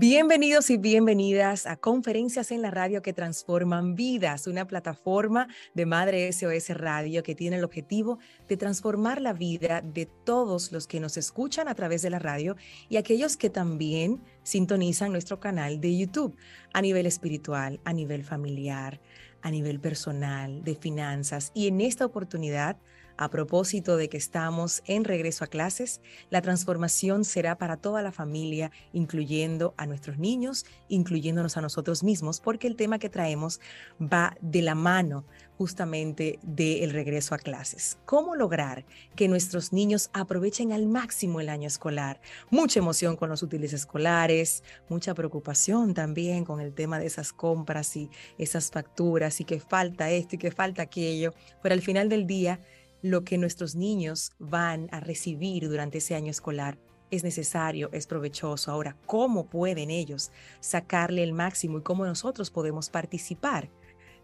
Bienvenidos y bienvenidas a Conferencias en la Radio que transforman vidas, una plataforma de Madre SOS Radio que tiene el objetivo de transformar la vida de todos los que nos escuchan a través de la radio y aquellos que también sintonizan nuestro canal de YouTube a nivel espiritual, a nivel familiar, a nivel personal, de finanzas. Y en esta oportunidad a propósito de que estamos en regreso a clases, la transformación será para toda la familia, incluyendo a nuestros niños, incluyéndonos a nosotros mismos, porque el tema que traemos va de la mano justamente del regreso a clases. ¿Cómo lograr que nuestros niños aprovechen al máximo el año escolar? Mucha emoción con los útiles escolares, mucha preocupación también con el tema de esas compras y esas facturas y que falta esto y que falta aquello, pero al final del día lo que nuestros niños van a recibir durante ese año escolar es necesario, es provechoso. Ahora, ¿cómo pueden ellos sacarle el máximo y cómo nosotros podemos participar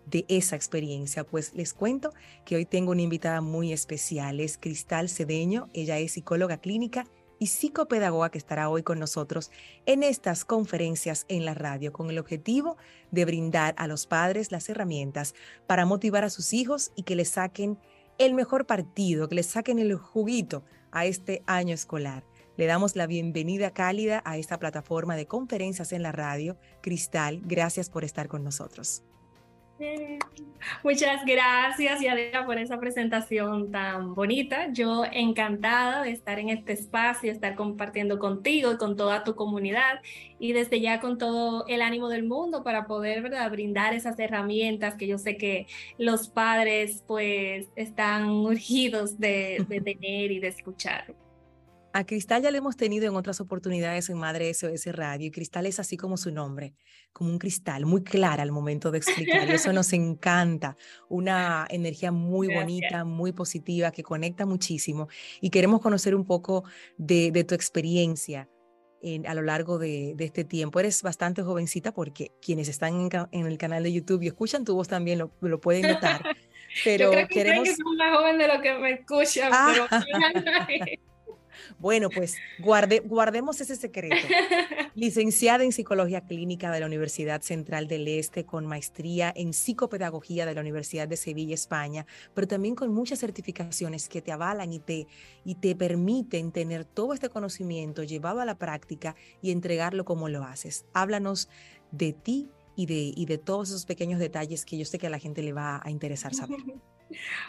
de esa experiencia? Pues les cuento que hoy tengo una invitada muy especial, es Cristal Cedeño, ella es psicóloga clínica y psicopedagoga que estará hoy con nosotros en estas conferencias en la radio con el objetivo de brindar a los padres las herramientas para motivar a sus hijos y que les saquen el mejor partido, que le saquen el juguito a este año escolar. Le damos la bienvenida cálida a esta plataforma de conferencias en la radio. Cristal, gracias por estar con nosotros. Muchas gracias, Yadira, por esa presentación tan bonita. Yo encantada de estar en este espacio, estar compartiendo contigo y con toda tu comunidad y desde ya con todo el ánimo del mundo para poder ¿verdad? brindar esas herramientas que yo sé que los padres pues están urgidos de, de tener y de escuchar. A Cristal ya le hemos tenido en otras oportunidades en Madre SOS Radio y Cristal es así como su nombre, como un cristal, muy clara al momento de explicar. eso nos encanta, una energía muy bonita, muy positiva, que conecta muchísimo y queremos conocer un poco de, tu experiencia en, a lo largo de, este tiempo. Eres bastante jovencita porque quienes están en, el canal de YouTube y escuchan tu voz también lo, lo pueden notar. Pero Yo creo que queremos... que soy más joven de lo que me escuchan, pero... Bueno, pues guarde, guardemos ese secreto. Licenciada en Psicología Clínica de la Universidad Central del Este, con maestría en Psicopedagogía de la Universidad de Sevilla, España, pero también con muchas certificaciones que te avalan y te, y te permiten tener todo este conocimiento llevado a la práctica y entregarlo como lo haces. Háblanos de ti y de, y de todos esos pequeños detalles que yo sé que a la gente le va a interesar saber.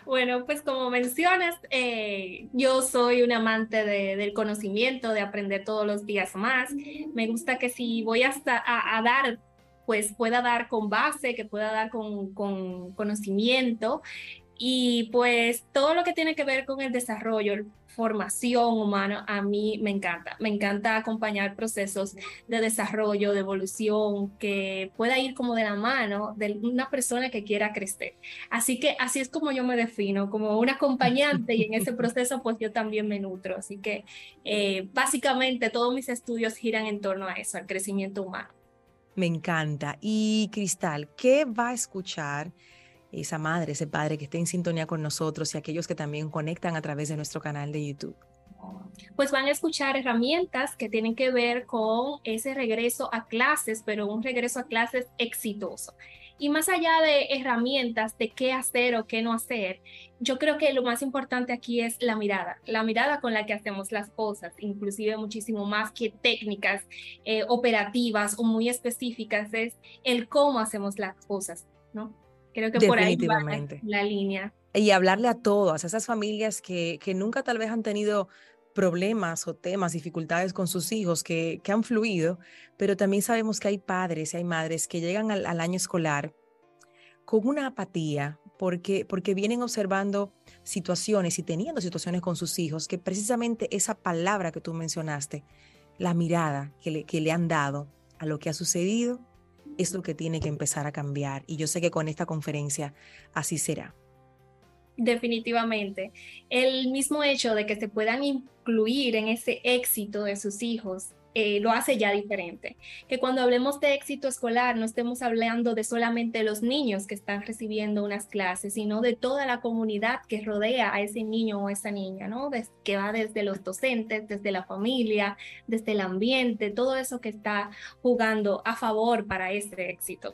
Bueno, pues como mencionas, eh, yo soy un amante del conocimiento, de aprender todos los días más. Me gusta que si voy hasta a, dar, pues pueda dar con base, que pueda dar con, con conocimiento y pues todo lo que tiene que ver con el desarrollo, formación humana, a mí me encanta. Me encanta acompañar procesos de desarrollo, de evolución, que pueda ir como de la mano de una persona que quiera crecer. Así que así es como yo me defino, como una acompañante y en ese proceso pues yo también me nutro. Así que eh, básicamente todos mis estudios giran en torno a eso, al crecimiento humano. Me encanta. Y Cristal, ¿qué va a escuchar? Esa madre, ese padre que esté en sintonía con nosotros y aquellos que también conectan a través de nuestro canal de YouTube? Pues van a escuchar herramientas que tienen que ver con ese regreso a clases, pero un regreso a clases exitoso. Y más allá de herramientas de qué hacer o qué no hacer, yo creo que lo más importante aquí es la mirada, la mirada con la que hacemos las cosas, inclusive muchísimo más que técnicas eh, operativas o muy específicas, es el cómo hacemos las cosas, ¿no? Creo que por ahí va la línea. Y hablarle a todas, a esas familias que, que nunca tal vez han tenido problemas o temas, dificultades con sus hijos que, que han fluido, pero también sabemos que hay padres y hay madres que llegan al, año escolar con una apatía, porque, porque vienen observando situaciones y teniendo situaciones con sus hijos, que precisamente esa palabra que tú mencionaste, la mirada que le, que le han dado a lo que ha sucedido, es lo que tiene que empezar a cambiar. Y yo sé que con esta conferencia así será. Definitivamente. El mismo hecho de que se puedan incluir en ese éxito de sus hijos eh, lo hace ya diferente. Que cuando hablemos de éxito escolar no estemos hablando de solamente los niños que están recibiendo unas clases, sino de toda la comunidad que rodea a ese niño o esa niña, ¿no? que va desde los docentes, desde la familia, desde el ambiente, todo eso que está jugando a favor para ese éxito.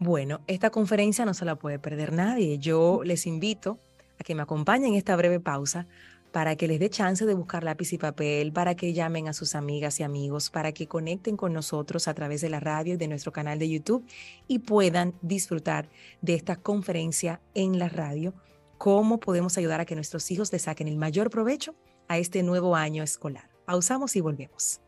Bueno, esta conferencia no se la puede perder nadie. Yo les invito a que me acompañen en esta breve pausa para que les dé chance de buscar lápiz y papel, para que llamen a sus amigas y amigos, para que conecten con nosotros a través de la radio y de nuestro canal de YouTube y puedan disfrutar de esta conferencia en la radio, cómo podemos ayudar a que nuestros hijos le saquen el mayor provecho a este nuevo año escolar. Pausamos y volvemos.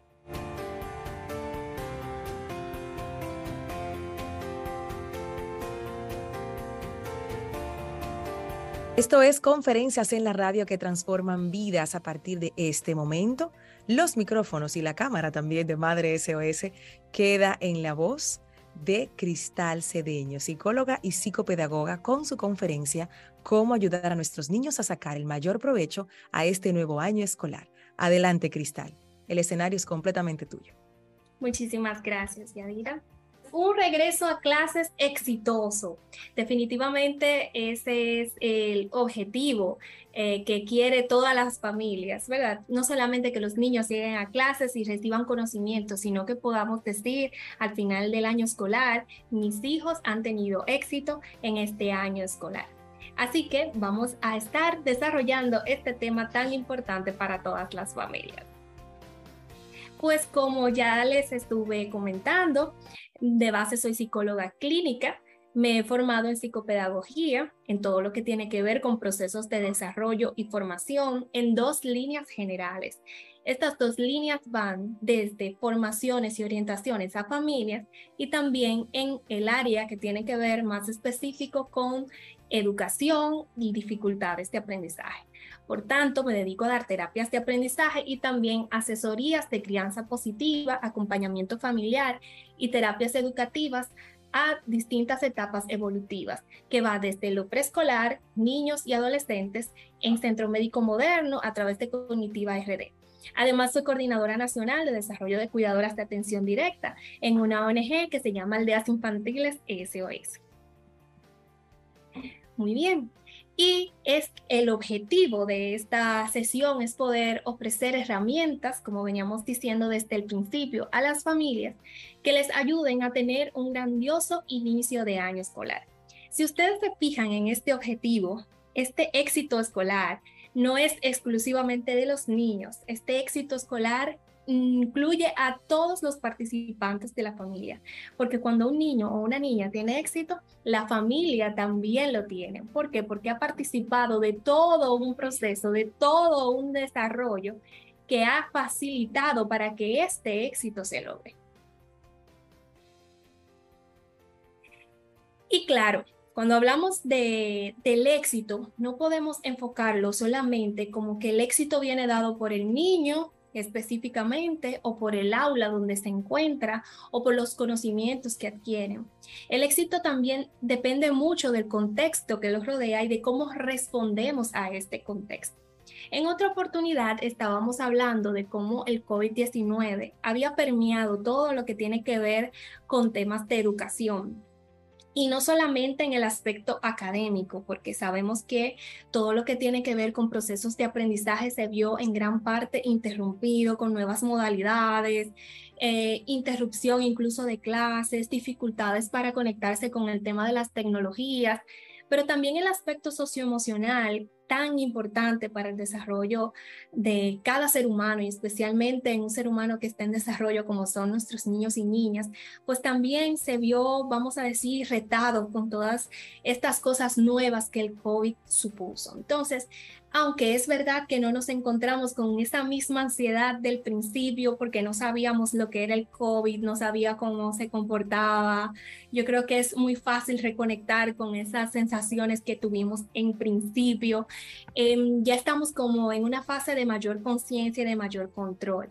Esto es Conferencias en la Radio que transforman vidas a partir de este momento. Los micrófonos y la cámara también de Madre SOS queda en la voz de Cristal Cedeño, psicóloga y psicopedagoga, con su conferencia Cómo ayudar a nuestros niños a sacar el mayor provecho a este nuevo año escolar. Adelante, Cristal. El escenario es completamente tuyo. Muchísimas gracias, Yadira un regreso a clases exitoso. Definitivamente ese es el objetivo eh, que quiere todas las familias, ¿verdad? No solamente que los niños lleguen a clases y reciban conocimiento, sino que podamos decir al final del año escolar, mis hijos han tenido éxito en este año escolar. Así que vamos a estar desarrollando este tema tan importante para todas las familias. Pues como ya les estuve comentando, de base soy psicóloga clínica, me he formado en psicopedagogía, en todo lo que tiene que ver con procesos de desarrollo y formación en dos líneas generales. Estas dos líneas van desde formaciones y orientaciones a familias y también en el área que tiene que ver más específico con educación y dificultades de aprendizaje. Por tanto, me dedico a dar terapias de aprendizaje y también asesorías de crianza positiva, acompañamiento familiar y terapias educativas a distintas etapas evolutivas, que va desde lo preescolar, niños y adolescentes, en Centro Médico Moderno a través de Cognitiva RD. Además, soy coordinadora nacional de desarrollo de cuidadoras de atención directa en una ONG que se llama Aldeas Infantiles SOS. Muy bien, y es el objetivo de esta sesión es poder ofrecer herramientas, como veníamos diciendo desde el principio, a las familias que les ayuden a tener un grandioso inicio de año escolar. Si ustedes se fijan en este objetivo, este éxito escolar no es exclusivamente de los niños. Este éxito escolar incluye a todos los participantes de la familia, porque cuando un niño o una niña tiene éxito, la familia también lo tiene. ¿Por qué? Porque ha participado de todo un proceso, de todo un desarrollo que ha facilitado para que este éxito se logre. Y claro, cuando hablamos de, del éxito, no podemos enfocarlo solamente como que el éxito viene dado por el niño específicamente o por el aula donde se encuentra o por los conocimientos que adquieren. El éxito también depende mucho del contexto que los rodea y de cómo respondemos a este contexto. En otra oportunidad estábamos hablando de cómo el COVID-19 había permeado todo lo que tiene que ver con temas de educación, y no solamente en el aspecto académico, porque sabemos que todo lo que tiene que ver con procesos de aprendizaje se vio en gran parte interrumpido con nuevas modalidades, eh, interrupción incluso de clases, dificultades para conectarse con el tema de las tecnologías, pero también el aspecto socioemocional tan importante para el desarrollo de cada ser humano y especialmente en un ser humano que está en desarrollo como son nuestros niños y niñas, pues también se vio, vamos a decir, retado con todas estas cosas nuevas que el COVID supuso. Entonces, aunque es verdad que no nos encontramos con esa misma ansiedad del principio porque no sabíamos lo que era el COVID, no sabía cómo se comportaba, yo creo que es muy fácil reconectar con esas sensaciones que tuvimos en principio. Em, ya estamos como en una fase de mayor conciencia y de mayor control.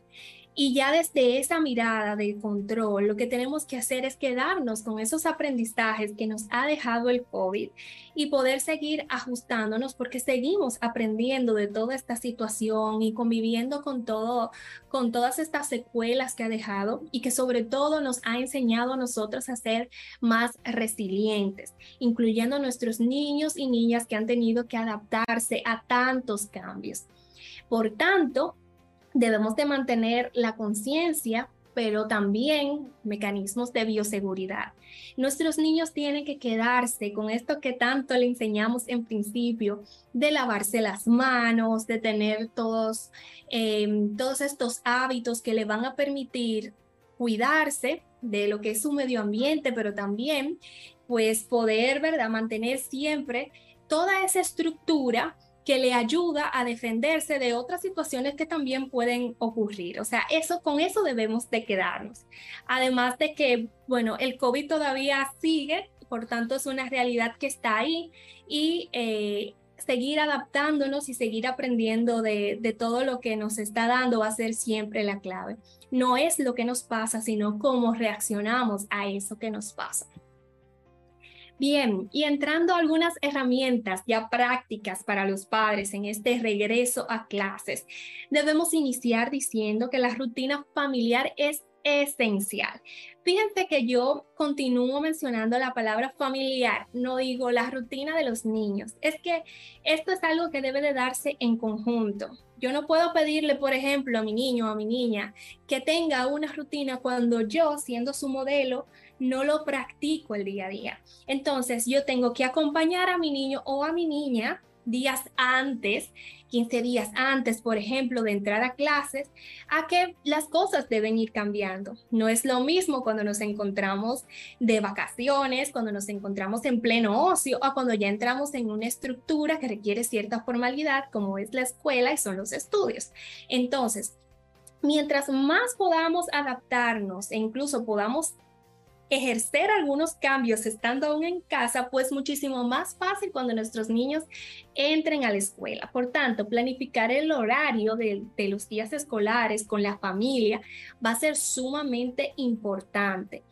Y ya desde esa mirada de control, lo que tenemos que hacer es quedarnos con esos aprendizajes que nos ha dejado el COVID y poder seguir ajustándonos porque seguimos aprendiendo de toda esta situación y conviviendo con todo, con todas estas secuelas que ha dejado y que sobre todo nos ha enseñado a nosotros a ser más resilientes, incluyendo nuestros niños y niñas que han tenido que adaptarse a tantos cambios. Por tanto, debemos de mantener la conciencia, pero también mecanismos de bioseguridad. Nuestros niños tienen que quedarse con esto que tanto le enseñamos en principio, de lavarse las manos, de tener todos, em, todos estos hábitos que le van a permitir cuidarse de lo que es su medio ambiente, pero también pues poder, ¿verdad?, mantener siempre toda esa estructura que le ayuda a defenderse de otras situaciones que también pueden ocurrir. O sea, eso con eso debemos de quedarnos. Además de que, bueno, el COVID todavía sigue, por tanto es una realidad que está ahí y eh, seguir adaptándonos y seguir aprendiendo de, de todo lo que nos está dando va a ser siempre la clave. No es lo que nos pasa, sino cómo reaccionamos a eso que nos pasa. Bien, y entrando a algunas herramientas ya prácticas para los padres en este regreso a clases, debemos iniciar diciendo que la rutina familiar es esencial. Fíjense que yo continúo mencionando la palabra familiar, no digo la rutina de los niños. Es que esto es algo que debe de darse en conjunto. Yo no puedo pedirle, por ejemplo, a mi niño o a mi niña que tenga una rutina cuando yo, siendo su modelo, no lo practico el día a día. Entonces yo tengo que acompañar a mi niño o a mi niña días antes, 15 días antes, por ejemplo, de entrar a clases, a que las cosas deben ir cambiando. No es lo mismo cuando nos encontramos de vacaciones, cuando nos encontramos en pleno ocio o cuando ya entramos en una estructura que requiere cierta formalidad, como es la escuela y son los estudios. Entonces, mientras más podamos adaptarnos e incluso podamos ejercer algunos cambios estando aún en casa, pues muchísimo más fácil cuando nuestros niños entren a la escuela. Por tanto, planificar el horario de, de los días escolares con la familia va a ser sumamente importante.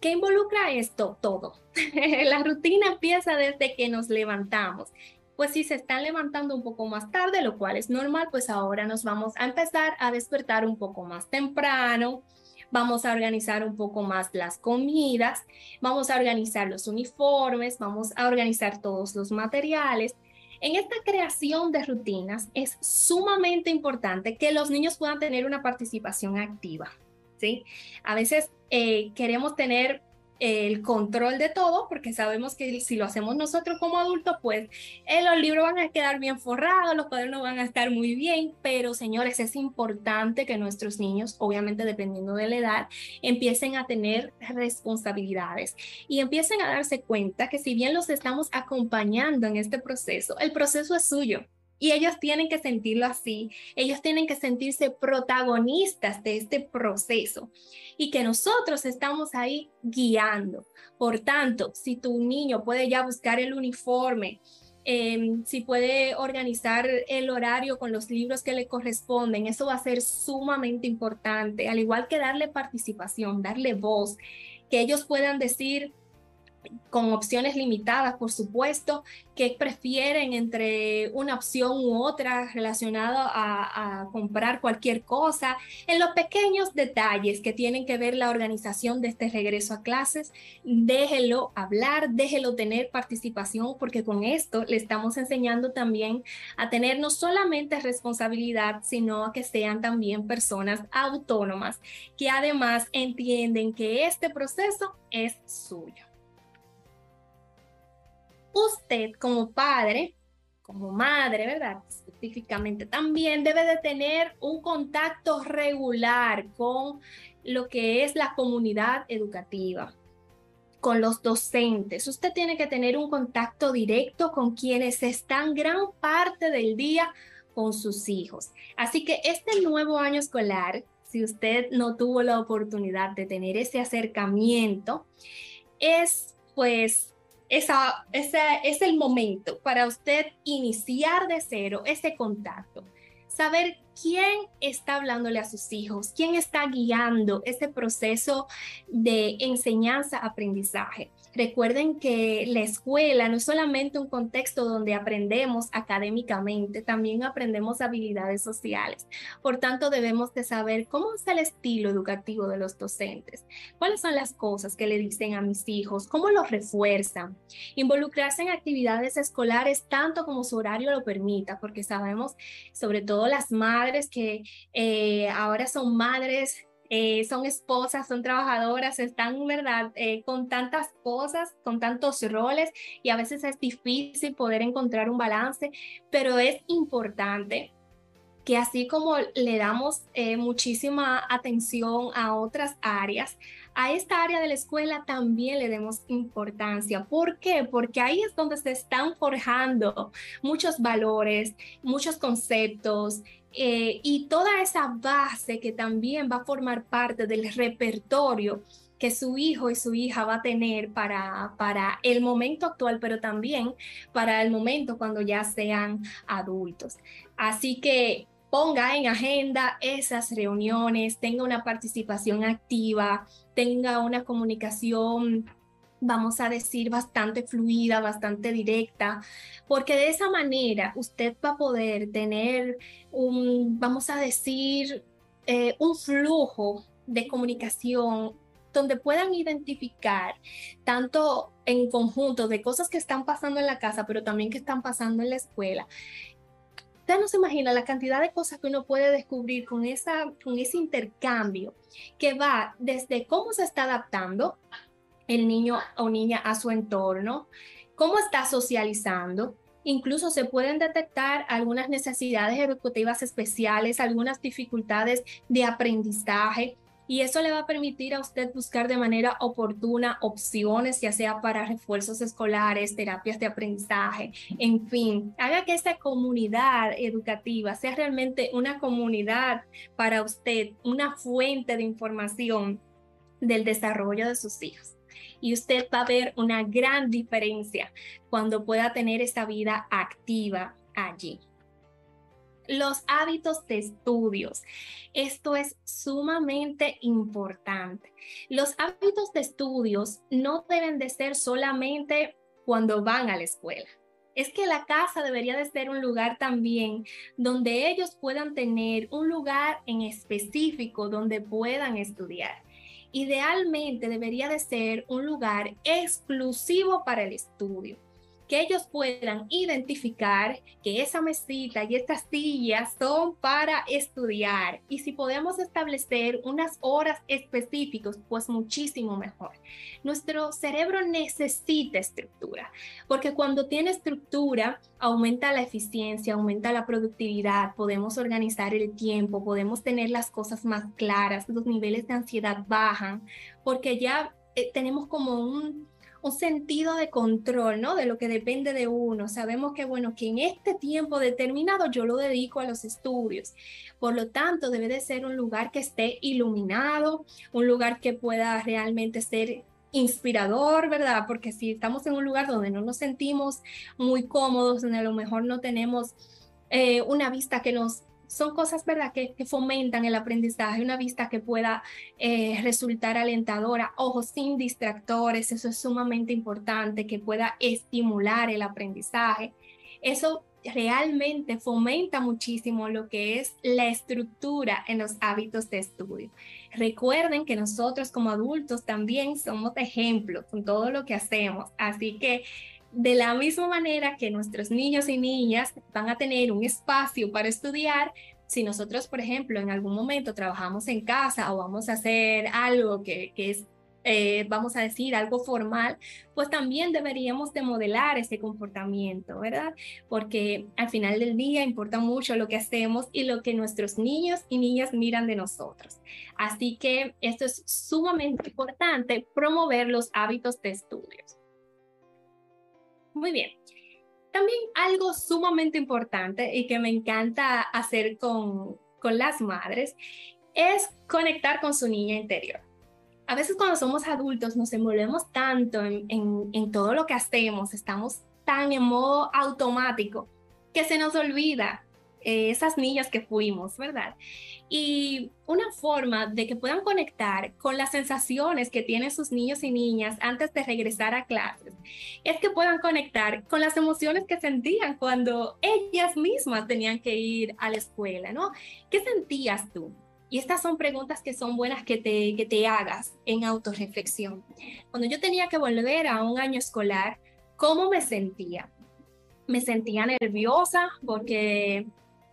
¿Qué involucra esto? Todo. la rutina empieza desde que nos levantamos. Pues si se están levantando un poco más tarde, lo cual es normal, pues ahora nos vamos a empezar a despertar un poco más temprano, vamos a organizar un poco más las comidas, vamos a organizar los uniformes, vamos a organizar todos los materiales. En esta creación de rutinas es sumamente importante que los niños puedan tener una participación activa. ¿sí? A veces eh, queremos tener el control de todo, porque sabemos que si lo hacemos nosotros como adultos, pues eh, los libros van a quedar bien forrados, los cuadernos van a estar muy bien, pero señores, es importante que nuestros niños, obviamente dependiendo de la edad, empiecen a tener responsabilidades y empiecen a darse cuenta que si bien los estamos acompañando en este proceso, el proceso es suyo. Y ellos tienen que sentirlo así, ellos tienen que sentirse protagonistas de este proceso y que nosotros estamos ahí guiando. Por tanto, si tu niño puede ya buscar el uniforme, em, si puede organizar el horario con los libros que le corresponden, eso va a ser sumamente importante, al igual que darle participación, darle voz, que ellos puedan decir, con opciones limitadas, por supuesto, que prefieren entre una opción u otra relacionada a, comprar cualquier cosa, en los pequeños detalles que tienen que ver la organización de este regreso a clases, déjelo hablar, déjelo tener participación, porque con esto le estamos enseñando también a tener no solamente responsabilidad, sino a que sean también personas autónomas, que además entienden que este proceso es suyo usted como padre, como madre, ¿verdad? Específicamente también debe de tener un contacto regular con lo que es la comunidad educativa, con los docentes. Usted tiene que tener un contacto directo con quienes están gran parte del día con sus hijos. Así que este nuevo año escolar, si usted no tuvo la oportunidad de tener ese acercamiento, es pues ese es el momento para usted iniciar de cero ese contacto. saber quién está hablándole a sus hijos, quién está guiando ese proceso de enseñanza-aprendizaje. Recuerden que la escuela no es solamente un contexto donde aprendemos académicamente, también aprendemos habilidades sociales. Por tanto, debemos de saber cómo es el estilo educativo de los docentes, cuáles son las cosas que le dicen a mis hijos, cómo los refuerzan, involucrarse en actividades escolares tanto como su horario lo permita, porque sabemos, sobre todo las madres que eh, ahora son madres eh, son esposas, son trabajadoras, están, ¿verdad?, eh, con tantas cosas, con tantos roles y a veces es difícil poder encontrar un balance, pero es importante que así como le damos eh, muchísima atención a otras áreas, a esta área de la escuela también le demos importancia. ¿Por qué? Porque ahí es donde se están forjando muchos valores, muchos conceptos, eh, y toda esa base que también va a formar parte del repertorio que su hijo y su hija va a tener para, para el momento actual, pero también para el momento cuando ya sean adultos. Así que ponga en agenda esas reuniones, tenga una participación activa, tenga una comunicación vamos a decir, bastante fluida, bastante directa, porque de esa manera usted va a poder tener un, vamos a decir, eh, un flujo de comunicación donde puedan identificar tanto en conjunto de cosas que están pasando en la casa, pero también que están pasando en la escuela. Usted no se imagina la cantidad de cosas que uno puede descubrir con, esa, con ese intercambio que va desde cómo se está adaptando el niño o niña a su entorno, cómo está socializando. Incluso se pueden detectar algunas necesidades educativas especiales, algunas dificultades de aprendizaje, y eso le va a permitir a usted buscar de manera oportuna opciones, ya sea para refuerzos escolares, terapias de aprendizaje, en fin, haga que esta comunidad educativa sea realmente una comunidad para usted, una fuente de información del desarrollo de sus hijos y usted va a ver una gran diferencia cuando pueda tener esta vida activa allí. Los hábitos de estudios. Esto es sumamente importante. Los hábitos de estudios no deben de ser solamente cuando van a la escuela. Es que la casa debería de ser un lugar también donde ellos puedan tener un lugar en específico donde puedan estudiar idealmente debería de ser un lugar exclusivo para el estudio que ellos puedan identificar que esa mesita y estas sillas son para estudiar. Y si podemos establecer unas horas específicas, pues muchísimo mejor. Nuestro cerebro necesita estructura, porque cuando tiene estructura, aumenta la eficiencia, aumenta la productividad, podemos organizar el tiempo, podemos tener las cosas más claras, los niveles de ansiedad bajan, porque ya eh, tenemos como un un sentido de control, ¿no? De lo que depende de uno. Sabemos que, bueno, que en este tiempo determinado yo lo dedico a los estudios. Por lo tanto, debe de ser un lugar que esté iluminado, un lugar que pueda realmente ser inspirador, ¿verdad? Porque si estamos en un lugar donde no nos sentimos muy cómodos, donde a lo mejor no tenemos eh, una vista que nos son cosas, ¿verdad?, que, fomentan el aprendizaje, una vista que pueda eh, resultar alentadora, ojos sin distractores, eso es sumamente importante, que pueda estimular el aprendizaje. Eso realmente fomenta muchísimo lo que es la estructura en los hábitos de estudio. Recuerden que nosotros como adultos también somos ejemplos con todo lo que hacemos, así que de la misma manera que nuestros niños y niñas van a tener un espacio para estudiar, si nosotros, por ejemplo, en algún momento trabajamos en casa o vamos a hacer algo que, es, eh, vamos a decir, algo formal, pues también deberíamos de modelar ese comportamiento, ¿verdad? Porque al final del día importa mucho lo que hacemos y lo que nuestros niños y niñas miran de nosotros. Así que esto es sumamente importante, promover los hábitos de estudios. Muy bien. También algo sumamente importante y que me encanta hacer con, con las madres es conectar con su niña interior. A veces cuando somos adultos nos envolvemos tanto en, en, en todo lo que hacemos, estamos tan en modo automático que se nos olvida eh, esas niñas que fuimos, ¿verdad? Y una forma de que puedan conectar con las sensaciones que tienen sus niños y niñas antes de regresar a clases es que puedan conectar con las emociones que sentían cuando ellas mismas tenían que ir a la escuela, ¿no? ¿Qué sentías tú? Y estas son preguntas que son buenas que te, que te hagas en autorreflexión. Cuando yo tenía que volver a un año escolar, ¿cómo me sentía? Me sentía nerviosa porque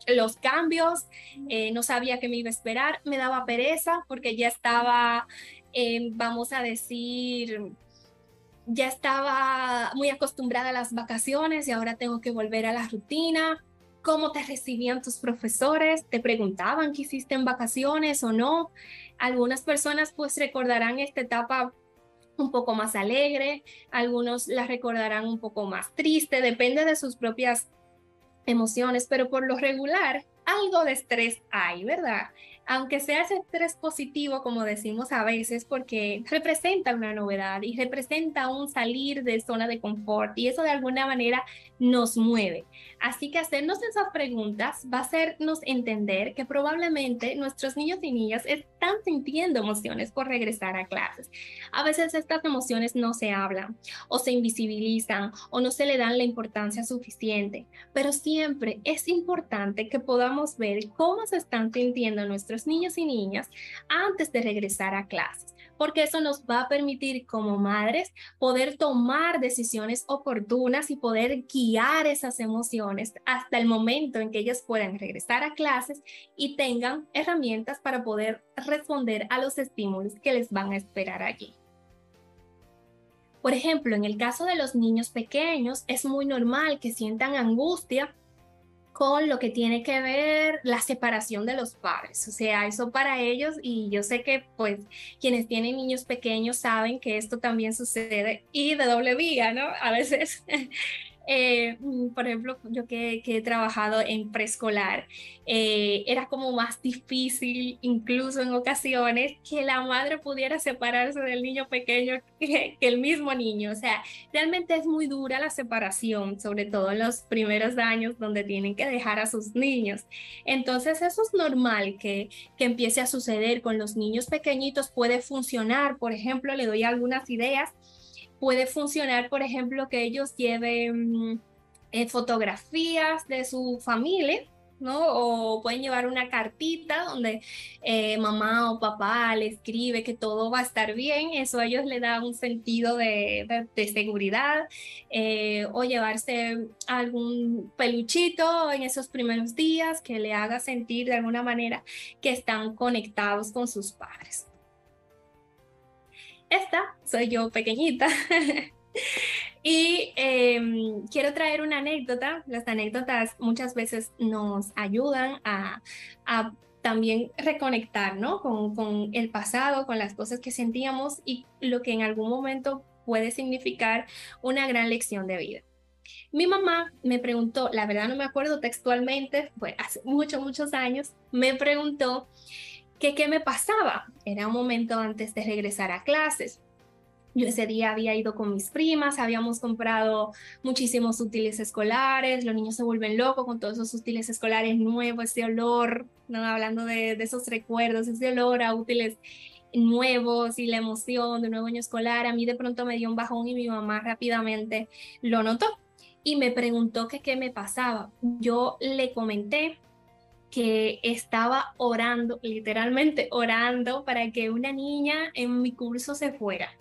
los cambios, eh, no sabía qué me iba a esperar, me daba pereza porque ya estaba, vamos a decir, ya estaba muy acostumbrada a las vacaciones y ahora tengo que volver a la rutina. ¿Cómo te recibían tus profesores? ¿Te preguntaban qué hiciste en vacaciones o no? Algunas personas pues recordarán esta etapa un poco más alegre, algunos la recordarán un poco más triste, depende de sus propias emociones, pero por lo regular algo de estrés hay, ¿verdad? Aunque sea ese estrés positivo, como decimos a veces, porque representa una novedad y representa un salir de zona de confort y eso de alguna manera nos mueve. Así que hacernos esas preguntas va a hacernos entender que probablemente nuestros niños y niñas están sintiendo emociones por regresar a clases. A veces estas emociones no se hablan o se invisibilizan o no se le dan la importancia suficiente, pero siempre es importante que podamos ver cómo se están sintiendo nuestros niños y niñas antes de regresar a clases porque eso nos va a permitir como madres poder tomar decisiones oportunas y poder guiar esas emociones hasta el momento en que ellas puedan regresar a clases y tengan herramientas para poder responder a los estímulos que les van a esperar allí. Por ejemplo, en el caso de los niños pequeños, es muy normal que sientan angustia con lo que tiene que ver la separación de los padres. O sea, eso para ellos, y yo sé que pues quienes tienen niños pequeños saben que esto también sucede y de doble vía, ¿no? A veces eh, mm, por ejemplo, yo que, he trabajado en preescolar, eh, era como más difícil, incluso en ocasiones, que la madre pudiera separarse del niño pequeño que, el mismo niño. O sea, realmente es muy dura la separación, sobre todo en los primeros años donde tienen que dejar a sus niños. Entonces, eso es normal que, que empiece a suceder con los niños pequeñitos, puede funcionar. Por ejemplo, le doy algunas ideas puede funcionar, por ejemplo, que ellos lleven eh, fotografías de su familia, ¿no? O pueden llevar una cartita donde eh, mamá o papá le escribe que todo va a estar bien, eso a ellos le da un sentido de, seguridad, eh, o llevarse algún peluchito en esos primeros días que le haga sentir de alguna manera que están conectados con sus padres esta soy yo pequeñita. y em, quiero traer una anécdota. Las anécdotas muchas veces nos ayudan a, también reconectar ¿no? con, con el pasado, con las cosas que sentíamos y lo que en algún momento puede significar una gran lección de vida. Mi mamá me preguntó, la verdad no me acuerdo textualmente, fue hace muchos, muchos años, me preguntó que qué me pasaba. Era un momento antes de regresar a clases. Yo ese día había ido con mis primas, habíamos comprado muchísimos útiles escolares, los niños se vuelven locos con todos esos útiles escolares nuevos, ese olor, ¿no? hablando de, esos recuerdos, ese olor a útiles nuevos y la emoción de un nuevo año escolar, a mí de pronto me dio un bajón y mi mamá rápidamente lo notó y me preguntó que qué me pasaba. Yo le comenté que estaba orando, literalmente orando para que una niña en mi curso se fuera,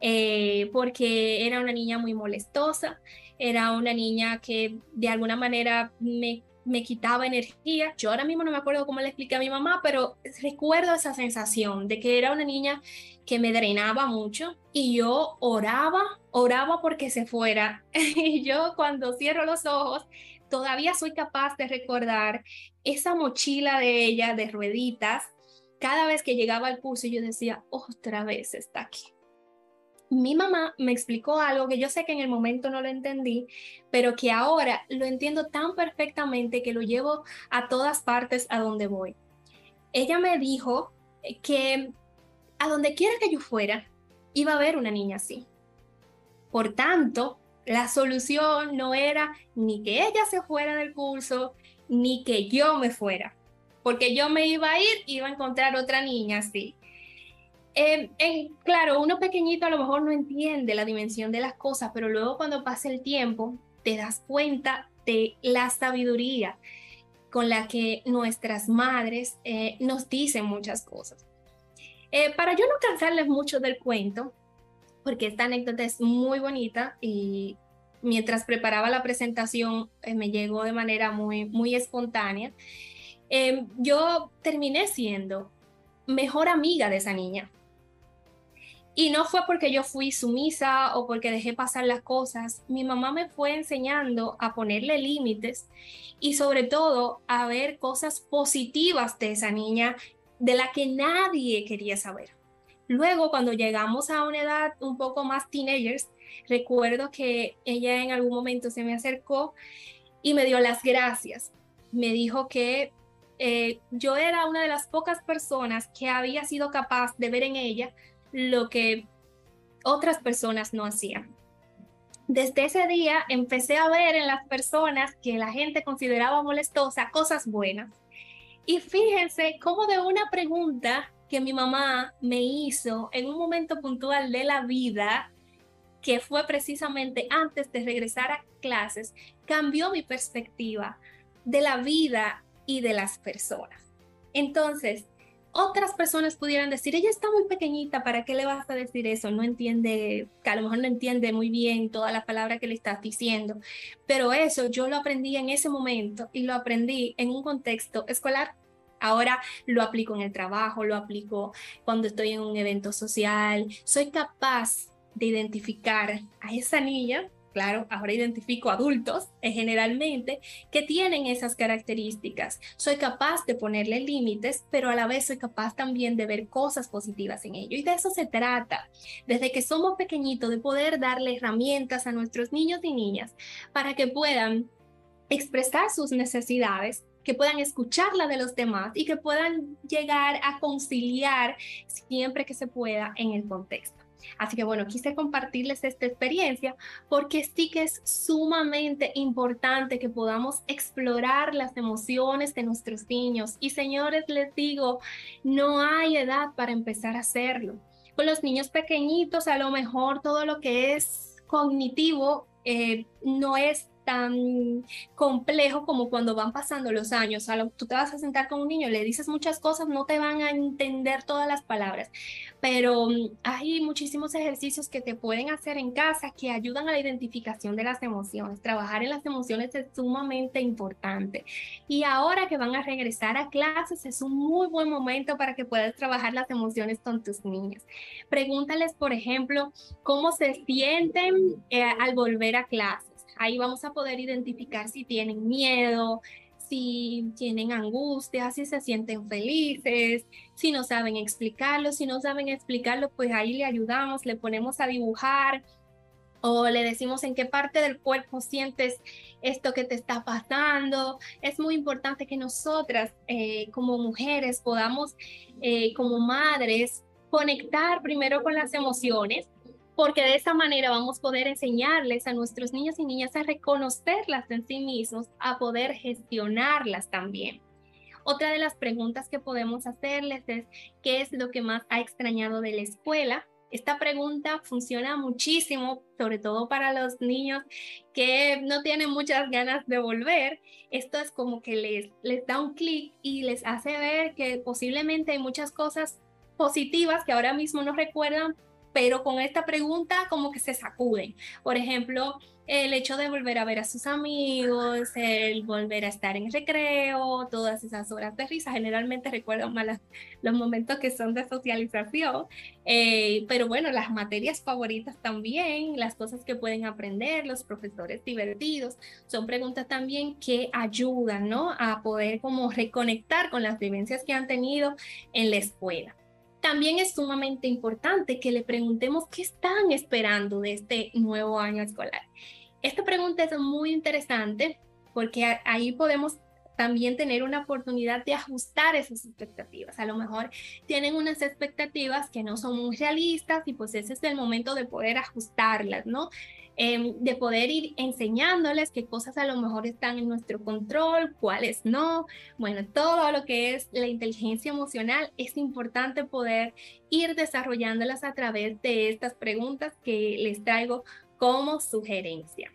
eh, porque era una niña muy molestosa, era una niña que de alguna manera me, me quitaba energía. Yo ahora mismo no me acuerdo cómo le expliqué a mi mamá, pero recuerdo esa sensación de que era una niña que me drenaba mucho y yo oraba, oraba porque se fuera. y yo cuando cierro los ojos todavía soy capaz de recordar esa mochila de ella de rueditas cada vez que llegaba al curso yo decía, otra vez está aquí. Mi mamá me explicó algo que yo sé que en el momento no lo entendí, pero que ahora lo entiendo tan perfectamente que lo llevo a todas partes a donde voy. Ella me dijo que a donde quiera que yo fuera, iba a haber una niña así. Por tanto, la solución no era ni que ella se fuera del curso, ni que yo me fuera, porque yo me iba a ir iba a encontrar otra niña así. Eh, claro, uno pequeñito a lo mejor no entiende la dimensión de las cosas, pero luego cuando pasa el tiempo te das cuenta de la sabiduría con la que nuestras madres eh, nos dicen muchas cosas. Eh, para yo no cansarles mucho del cuento, porque esta anécdota es muy bonita y mientras preparaba la presentación me llegó de manera muy, muy espontánea, yo terminé siendo mejor amiga de esa niña. Y no fue porque yo fui sumisa o porque dejé pasar las cosas. Mi mamá me fue enseñando a ponerle límites y sobre todo a ver cosas positivas de esa niña de la que nadie quería saber. Luego, cuando llegamos a una edad un poco más teenagers, recuerdo que ella en algún momento se me acercó y me dio las gracias. Me dijo que eh, yo era una de las pocas personas que había sido capaz de ver en ella lo que otras personas no hacían. Desde ese día empecé a ver en las personas que la gente consideraba molestosa cosas buenas. Y fíjense cómo de una pregunta que mi mamá me hizo en un momento puntual de la vida, que fue precisamente antes de regresar a clases, cambió mi perspectiva de la vida y de las personas. Entonces, otras personas pudieran decir, ella está muy pequeñita, ¿para qué le vas a decir eso? No entiende, que a lo mejor no entiende muy bien toda la palabra que le estás diciendo. Pero eso yo lo aprendí en ese momento y lo aprendí en un contexto escolar. Ahora lo aplico en el trabajo, lo aplico cuando estoy en un evento social. Soy capaz de identificar a esa niña Claro, ahora identifico adultos eh, generalmente que tienen esas características. Soy capaz de ponerle límites, pero a la vez soy capaz también de ver cosas positivas en ello. Y de eso se trata, desde que somos pequeñitos, de poder darle herramientas a nuestros niños y niñas para que puedan expresar sus necesidades que puedan escuchar la de los demás y que puedan llegar a conciliar siempre que se pueda en el contexto. Así que bueno, quise compartirles esta experiencia porque sí que es sumamente importante que podamos explorar las emociones de nuestros niños. Y señores, les digo, no hay edad para empezar a hacerlo. Con los niños pequeñitos, a lo mejor todo lo que es cognitivo eh, no es tan complejo como cuando van pasando los años. Tú te vas a sentar con un niño, le dices muchas cosas, no te van a entender todas las palabras, pero mm, hay muchísimos ejercicios que te pueden hacer en casa que ayudan a la identificación de las emociones. Trabajar en las emociones es sumamente importante. Y ahora que van a regresar a clases, es un muy buen momento para que puedas trabajar las emociones con tus niños. Pregúntales, por ejemplo, cómo se sienten eh, al volver a clase Ahí vamos a poder identificar si tienen miedo, si tienen angustia, si se sienten felices, si no saben explicarlo, si no saben explicarlo, pues ahí le ayudamos, le ponemos a dibujar o le decimos en qué parte del cuerpo sientes esto que te está pasando. Es muy importante que nosotras eh, como mujeres podamos, eh, como madres, conectar primero con las emociones porque de esa manera vamos a poder enseñarles a nuestros niños y niñas a reconocerlas en sí mismos, a poder gestionarlas también. Otra de las preguntas que podemos hacerles es, ¿qué es lo que más ha extrañado de la escuela? Esta pregunta funciona muchísimo, sobre todo para los niños que no tienen muchas ganas de volver. Esto es como que les, les da un clic y les hace ver que posiblemente hay muchas cosas positivas que ahora mismo no recuerdan, pero con esta pregunta como que se sacuden. Por ejemplo, el hecho de volver a ver a sus amigos, el volver a estar en recreo, todas esas horas de risa, generalmente recuerdo más los momentos que son de socialización, eh, pero bueno, las materias favoritas también, las cosas que pueden aprender, los profesores divertidos, son preguntas también que ayudan, ¿no? A poder como reconectar con las vivencias que han tenido en la escuela. También es sumamente importante que le preguntemos qué están esperando de este nuevo año escolar. Esta pregunta es muy interesante porque ahí podemos también tener una oportunidad de ajustar esas expectativas. A lo mejor tienen unas expectativas que no son muy realistas y pues ese es el momento de poder ajustarlas, ¿no? Em, de poder ir enseñándoles qué cosas a lo mejor están en nuestro control, cuáles no. Bueno, todo lo que es la inteligencia emocional es importante poder ir desarrollándolas a través de estas preguntas que les traigo como sugerencia.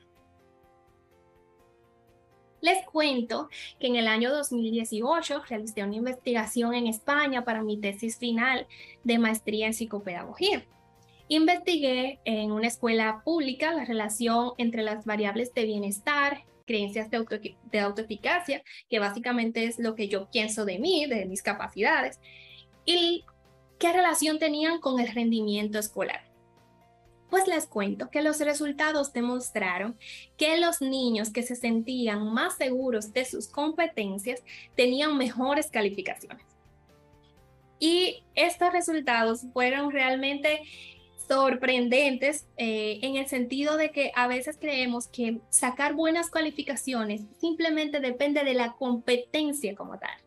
Les cuento que en el año 2018 realicé una investigación en España para mi tesis final de maestría en psicopedagogía. Investigué en una escuela pública la relación entre las variables de bienestar, creencias de, de autoeficacia, que básicamente es lo que yo pienso de mí, de mis capacidades, y qué relación tenían con el rendimiento escolar. Pues les cuento que los resultados demostraron que los niños que se sentían más seguros de sus competencias tenían mejores calificaciones. Y estos resultados fueron realmente sorprendentes eh, en el sentido de que a veces creemos que sacar buenas calificaciones simplemente depende de la competencia como tal.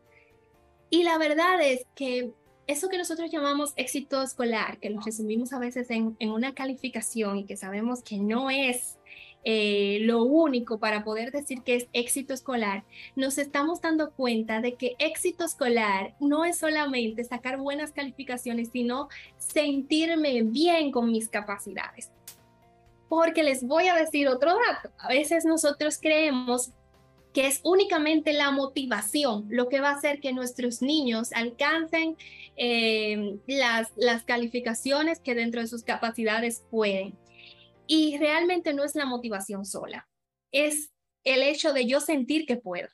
Y la verdad es que eso que nosotros llamamos éxito escolar, que lo resumimos a veces en, una calificación y que sabemos que no es eh, lo único para poder decir que es éxito escolar, nos estamos dando cuenta de que éxito escolar no es solamente sacar buenas calificaciones, sino sentirme bien con mis capacidades. Porque les voy a decir otro dato. A veces nosotros creemos que es únicamente la motivación lo que va a hacer que nuestros niños alcancen eh, las, las calificaciones que dentro de sus capacidades pueden. Y realmente no es la motivación sola, es el hecho de yo sentir que puedo.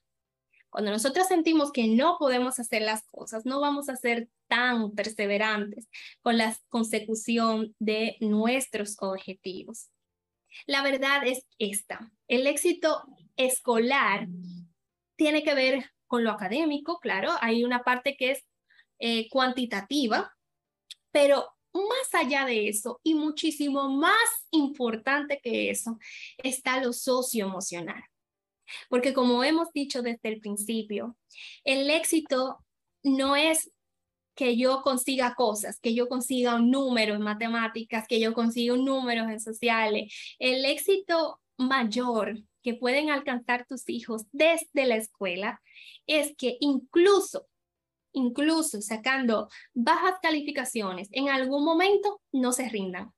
Cuando nosotros sentimos que no podemos hacer las cosas, no vamos a ser tan perseverantes con la consecución de nuestros objetivos. La verdad es esta, el éxito escolar tiene que ver con lo académico, claro, hay una parte que es eh, cuantitativa, pero más allá de eso y muchísimo más importante que eso está lo socioemocional. Porque como hemos dicho desde el principio, el éxito no es que yo consiga cosas, que yo consiga un número en matemáticas, que yo consiga un número en sociales. El éxito mayor que pueden alcanzar tus hijos desde la escuela es que incluso, incluso sacando bajas calificaciones, en algún momento no se rindan.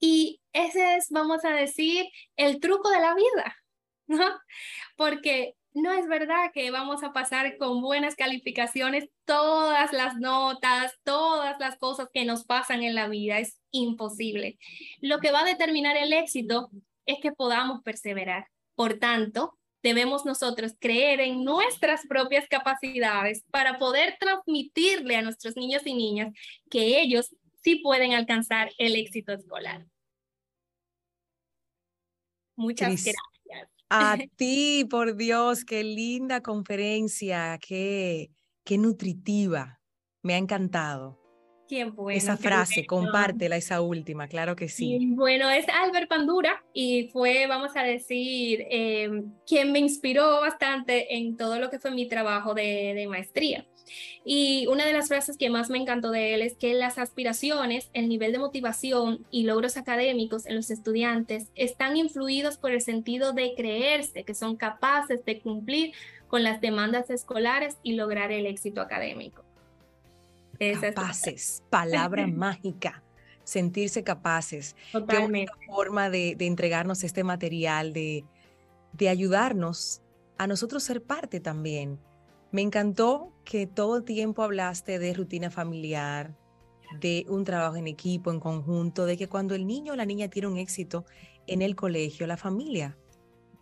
Y ese es, vamos a decir, el truco de la vida, ¿no? Porque no es verdad que vamos a pasar con buenas calificaciones todas las notas, todas las cosas que nos pasan en la vida. Es imposible. Lo que va a determinar el éxito es que podamos perseverar. Por tanto, debemos nosotros creer en nuestras propias capacidades para poder transmitirle a nuestros niños y niñas que ellos sí pueden alcanzar el éxito escolar. Muchas gracias. A ti, por Dios, qué linda conferencia, qué, qué nutritiva. Me ha encantado. Esa frase, compártela, esa última, claro que sí. Bueno, es Albert Pandura y fue, vamos a decir, em, quien me inspiró bastante en todo lo que fue mi trabajo de, de maestría. Y una de las frases que más me encantó de él es que las aspiraciones, el nivel de motivación y logros académicos en los estudiantes están influidos por el sentido de creerse que son capaces de cumplir con las demandas escolares y lograr el éxito académico capaces, palabra mágica, sentirse capaces. Totalmente. Qué forma de, entregarnos este material, de, de ayudarnos a nosotros ser parte también. Me encantó que todo el tiempo hablaste de rutina familiar, de un trabajo en equipo, en conjunto, de que cuando el niño o la niña tiene un éxito en el colegio, la familia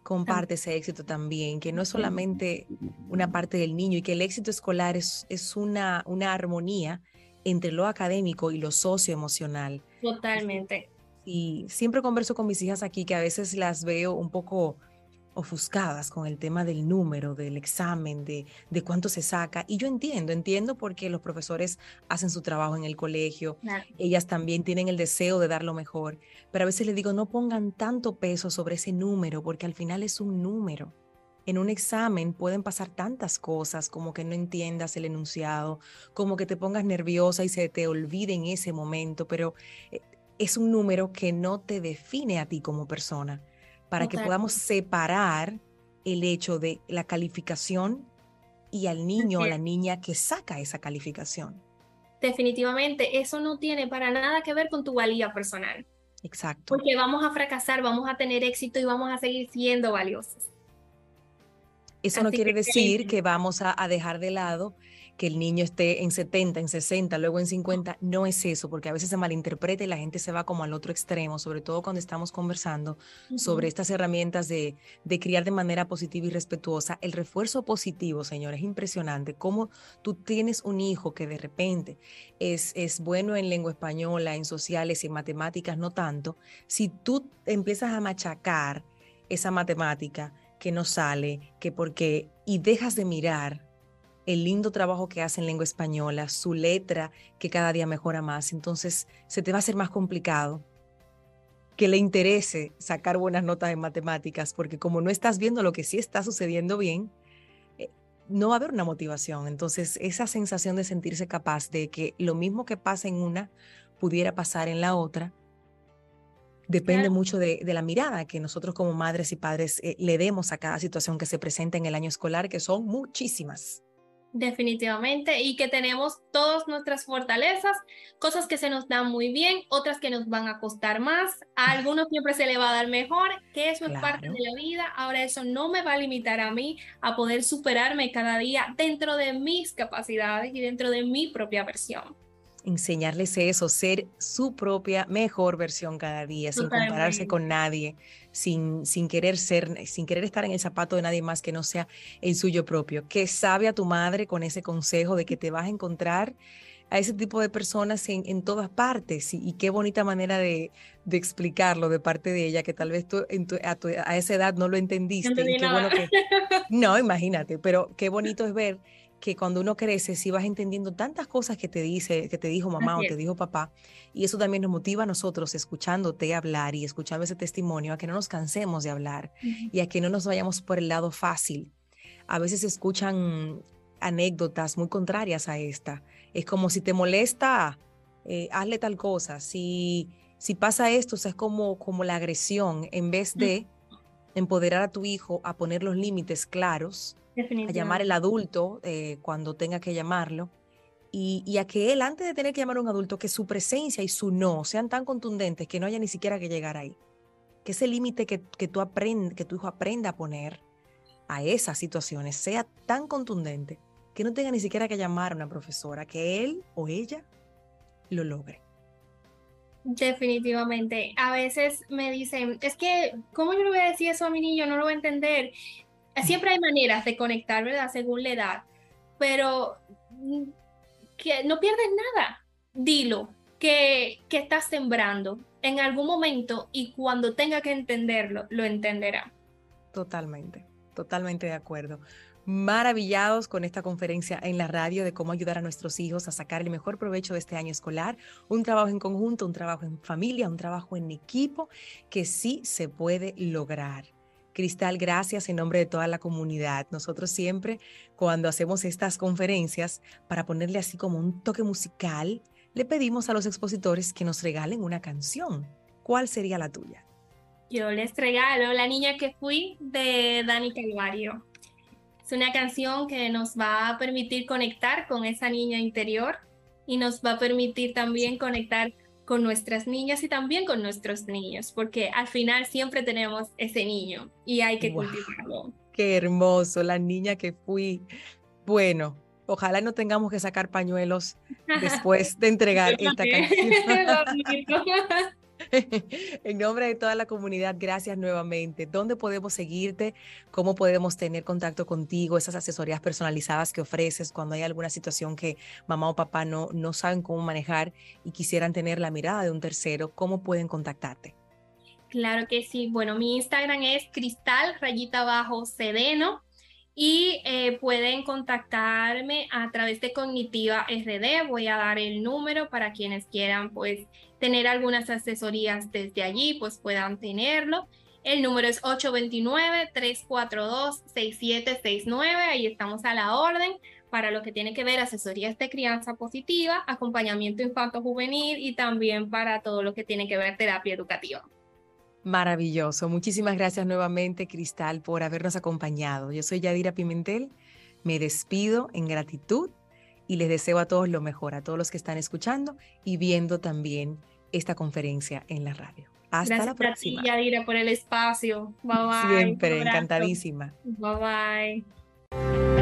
comparte ese éxito también, que no es solamente una parte del niño y que el éxito escolar es, es una, una armonía entre lo académico y lo socioemocional. Totalmente. Y siempre converso con mis hijas aquí que a veces las veo un poco ofuscadas con el tema del número, del examen, de, de cuánto se saca. Y yo entiendo, entiendo porque los profesores hacen su trabajo en el colegio, ellas también tienen el deseo de dar lo mejor, pero a veces les digo, no pongan tanto peso sobre ese número, porque al final es un número. En un examen pueden pasar tantas cosas como que no entiendas el enunciado, como que te pongas nerviosa y se te olvide en ese momento, pero eh, es un número que no te define a ti como persona, para que podamos separar el hecho de la calificación y al niño o la niña que saca esa calificación. Definitivamente, eso no tiene para nada que ver con tu valía personal. Exacto. Porque vamos a fracasar, vamos a tener éxito y vamos a seguir siendo valiosos. Eso no quiere decir que vamos a, dejar de lado que el niño esté en 70, en 60, luego en 50. No es eso, porque a veces se malinterpreta y la gente se va como al otro extremo, sobre todo cuando estamos conversando sobre estas herramientas de, de criar de manera positiva y respetuosa. El refuerzo positivo, señor, es impresionante. Cómo tú tienes un hijo que de repente es, es bueno en lengua española, en sociales en matemáticas, no tanto. Si tú empiezas a machacar esa matemática, que no sale, que porque, y dejas de mirar el lindo trabajo que hace en lengua española, su letra que cada día mejora más, entonces se te va a hacer más complicado que le interese sacar buenas notas en matemáticas, porque como no estás viendo lo que sí está sucediendo bien, eh, no va a haber una motivación. Entonces, esa sensación de sentirse capaz de que lo mismo que pasa en una pudiera pasar en la otra, depende mucho de, la mirada que nosotros como madres y padres eh, le demos a cada situación que se presenta en el año escolar, que son muchísimas. Definitivamente, y que tenemos todas nuestras fortalezas, cosas que se nos dan muy bien, otras que nos van a costar más, a algunos siempre se le va a dar mejor, que eso es parte de la vida, ahora eso no me va a limitar a mí a poder superarme cada día dentro de mis capacidades y dentro de mi propia versión enseñarles eso, ser su propia mejor versión cada día, sin compararse con nadie, sin, sin querer ser, sin querer estar en el zapato de nadie más que no sea el suyo propio. Que sabe a tu madre con ese consejo de que te vas a encontrar a ese tipo de personas en, en todas partes y, qué bonita manera de, de, explicarlo de parte de ella, que tal vez tú, a, a, esa edad no lo entendiste. y qué bueno que, no, imagínate, pero qué bonito es ver que cuando uno crece, si vas entendiendo tantas cosas que te dice, que te dijo mamá o te dijo papá, y eso también nos motiva a nosotros escuchándote hablar y escuchando ese testimonio a que no nos cansemos de hablar y a que no nos vayamos por el lado fácil. A veces se escuchan anécdotas muy contrarias a esta. Es como si te molesta, eh, hazle tal cosa. Si, si pasa esto, es como, como la agresión, en vez de empoderar a tu hijo a poner los límites claros a llamar el adulto eh, cuando tenga que llamarlo. Y, a que él, antes de tener que llamar a un adulto, que su presencia y su no sean tan contundentes que no haya ni siquiera que llegar ahí. Que ese límite que, que, tú que tu hijo aprenda a poner a esas situaciones sea tan contundente que no tenga ni siquiera que llamar a una profesora, que él o ella lo logre. Definitivamente. A veces me dicen, es que, ¿cómo yo le voy a decir eso a mi niño? No lo va a entender siempre hay maneras de conectar, ¿verdad? Según la edad, pero que no pierdes nada. Dilo, que, que estás sembrando en algún momento y cuando tenga que entenderlo, lo entenderá. Totalmente, totalmente de acuerdo. Maravillados con esta conferencia en la radio de cómo ayudar a nuestros hijos a sacar el mejor provecho de este año escolar. Un trabajo en conjunto, un trabajo en familia, un trabajo en equipo que sí se puede lograr. Cristal, gracias en nombre de toda la comunidad. Nosotros siempre, cuando hacemos estas conferencias, para ponerle así como un toque musical, le pedimos a los expositores que nos regalen una canción. ¿Cuál sería la tuya? Yo les regalo La niña que fui de Dani Calvario. Es una canción que nos va a permitir conectar con esa niña interior y nos va a permitir también conectar con nuestras niñas y también con nuestros niños, porque al final siempre tenemos ese niño y hay que cultivarlo. Qué hermoso, la niña que fui. Bueno, ojalá no tengamos que sacar pañuelos después de entregar esta canción. en nombre de toda la comunidad, gracias nuevamente. ¿Dónde podemos seguirte? ¿Cómo podemos tener contacto contigo? Esas asesorías personalizadas que ofreces cuando hay alguna situación que mamá o papá no, no saben cómo manejar y quisieran tener la mirada de un tercero, ¿cómo pueden contactarte? Claro que sí. Bueno, mi Instagram es cristal rayita bajo sedeno y eh, pueden contactarme a través de Cognitiva RD. Voy a dar el número para quienes quieran pues tener algunas asesorías desde allí, pues puedan tenerlo. El número es 829-342-6769. Ahí estamos a la orden para lo que tiene que ver asesorías de crianza positiva, acompañamiento infanto-juvenil y también para todo lo que tiene que ver terapia educativa. Maravilloso. Muchísimas gracias nuevamente, Cristal, por habernos acompañado. Yo soy Yadira Pimentel. Me despido en gratitud y les deseo a todos lo mejor, a todos los que están escuchando y viendo también esta conferencia en la radio. Hasta la próxima. Gracias, Yadira, por el espacio. Bye bye. Siempre, encantadísima. Bye bye.